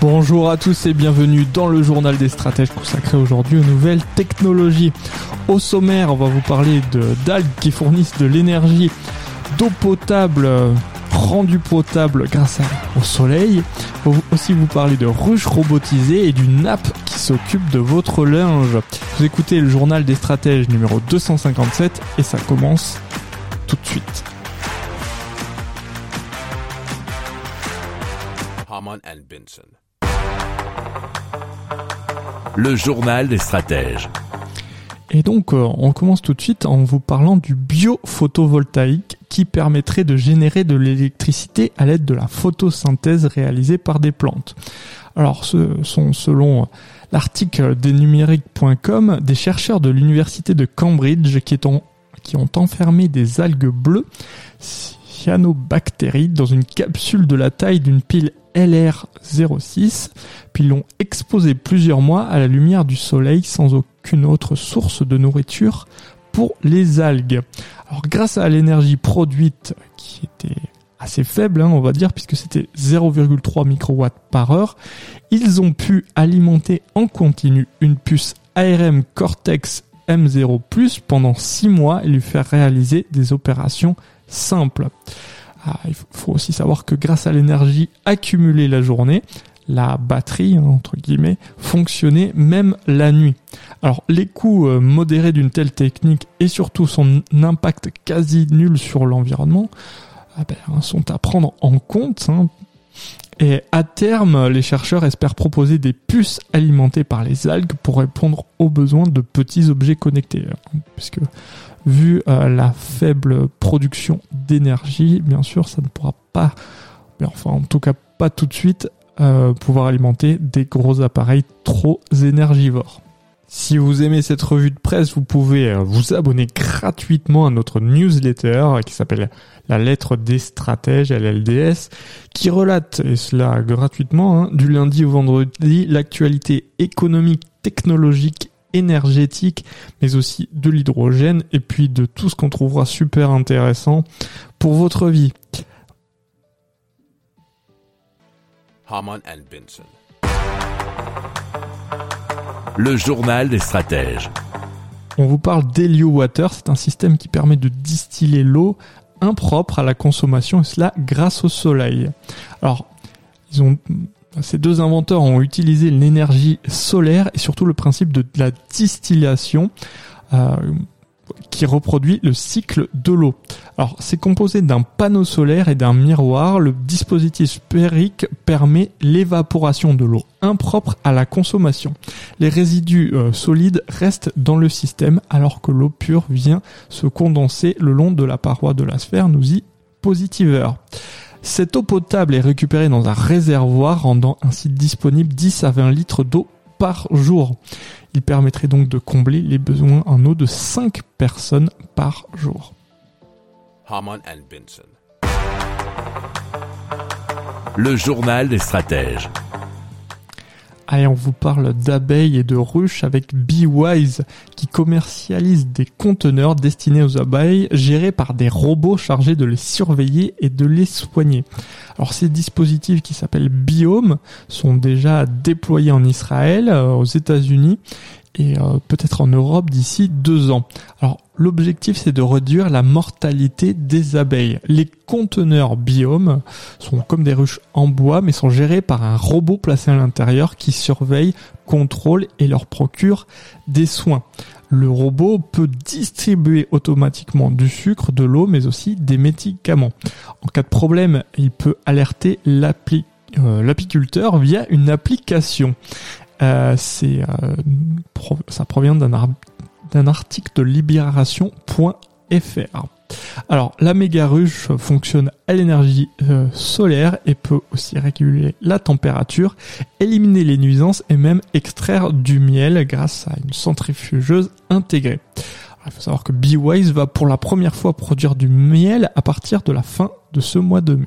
Bonjour à tous et bienvenue dans le journal des stratèges consacré aujourd'hui aux nouvelles technologies. Au sommaire, on va vous parler de d'algues qui fournissent de l'énergie, d'eau potable rendue potable grâce au soleil. On va aussi vous parler de ruches robotisées et d'une app qui s'occupe de votre linge. Vous écoutez le journal des stratèges numéro 257 et ça commence tout de suite. Le journal des stratèges. Et donc, euh, on commence tout de suite en vous parlant du biophotovoltaïque qui permettrait de générer de l'électricité à l'aide de la photosynthèse réalisée par des plantes. Alors, ce sont selon l'article des numériques.com des chercheurs de l'université de Cambridge qui, en- qui ont enfermé des algues bleues cyanobactéries dans une capsule de la taille d'une pile LR06, puis l'ont exposé plusieurs mois à la lumière du soleil sans aucune autre source de nourriture pour les algues. Alors grâce à l'énergie produite qui était assez faible, hein, on va dire, puisque c'était 0,3 microwatts par heure, ils ont pu alimenter en continu une puce ARM Cortex M0 pendant 6 mois et lui faire réaliser des opérations simples. Ah, il faut- aussi savoir que grâce à l'énergie accumulée la journée, la batterie, hein, entre guillemets, fonctionnait même la nuit. Alors les coûts euh, modérés d'une telle technique et surtout son impact quasi nul sur l'environnement ah ben, sont à prendre en compte. hein. Et à terme, les chercheurs espèrent proposer des puces alimentées par les algues pour répondre aux besoins de petits objets connectés. hein, vu euh, la faible production d'énergie, bien sûr, ça ne pourra pas, mais enfin en tout cas pas tout de suite, euh, pouvoir alimenter des gros appareils trop énergivores. Si vous aimez cette revue de presse, vous pouvez euh, vous abonner gratuitement à notre newsletter euh, qui s'appelle La lettre des stratèges, LLDS, qui relate, et cela gratuitement, hein, du lundi au vendredi, l'actualité économique, technologique, énergétique, mais aussi de l'hydrogène, et puis de tout ce qu'on trouvera super intéressant pour votre vie. Haman and Benson. Le journal des stratèges. On vous parle d'Helio Water, c'est un système qui permet de distiller l'eau impropre à la consommation et cela grâce au soleil. Alors, ils ont ces deux inventeurs ont utilisé l'énergie solaire et surtout le principe de la distillation euh, qui reproduit le cycle de l'eau. Alors, c'est composé d'un panneau solaire et d'un miroir. Le dispositif sphérique permet l'évaporation de l'eau impropre à la consommation. Les résidus euh, solides restent dans le système alors que l'eau pure vient se condenser le long de la paroi de la sphère, nous y positiveur. Cette eau potable est récupérée dans un réservoir rendant ainsi disponible 10 à 20 litres d'eau par jour. Il permettrait donc de combler les besoins en eau de 5 personnes par jour. Le journal des stratèges. Allez, on vous parle d'abeilles et de ruches avec BeeWise qui commercialise des conteneurs destinés aux abeilles gérés par des robots chargés de les surveiller et de les soigner. Alors ces dispositifs qui s'appellent Biome sont déjà déployés en Israël, euh, aux États-Unis et euh, peut-être en Europe d'ici deux ans. L'objectif c'est de réduire la mortalité des abeilles. Les conteneurs biome sont comme des ruches en bois mais sont gérés par un robot placé à l'intérieur qui surveille, contrôle et leur procure des soins. Le robot peut distribuer automatiquement du sucre, de l'eau mais aussi des médicaments. En cas de problème, il peut alerter euh, l'apiculteur via une application. Euh, euh, ça provient d'un ar- d'un article de libération.fr. Alors la méga ruche fonctionne à l'énergie euh, solaire et peut aussi réguler la température, éliminer les nuisances et même extraire du miel grâce à une centrifugeuse intégrée. il faut savoir que BeWise va pour la première fois produire du miel à partir de la fin de ce mois de mai.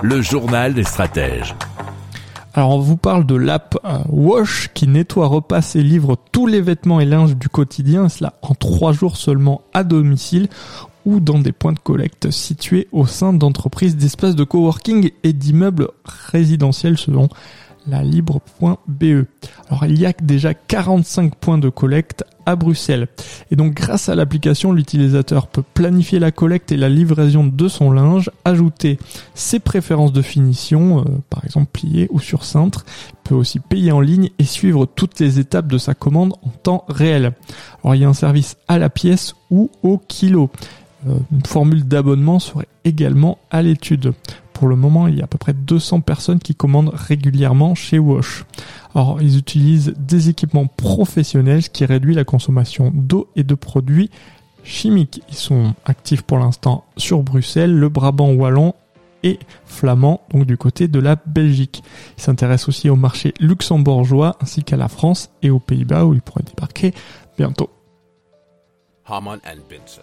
Le journal des stratèges. Alors on vous parle de l'app euh, Wash qui nettoie, repasse et livre tous les vêtements et linges du quotidien, cela en trois jours seulement à domicile ou dans des points de collecte situés au sein d'entreprises, d'espaces de coworking et d'immeubles résidentiels selon la libre.be. Alors il y a déjà 45 points de collecte à Bruxelles. Et donc grâce à l'application, l'utilisateur peut planifier la collecte et la livraison de son linge, ajouter ses préférences de finition, euh, par exemple plié ou sur cintre, il peut aussi payer en ligne et suivre toutes les étapes de sa commande en temps réel. Alors il y a un service à la pièce ou au kilo. Euh, une formule d'abonnement serait également à l'étude. Pour le moment, il y a à peu près 200 personnes qui commandent régulièrement chez Wash. Alors, ils utilisent des équipements professionnels, ce qui réduit la consommation d'eau et de produits chimiques. Ils sont actifs pour l'instant sur Bruxelles, le Brabant wallon et flamand, donc du côté de la Belgique. Ils s'intéressent aussi au marché luxembourgeois ainsi qu'à la France et aux Pays-Bas où ils pourraient débarquer bientôt. Harman Benson.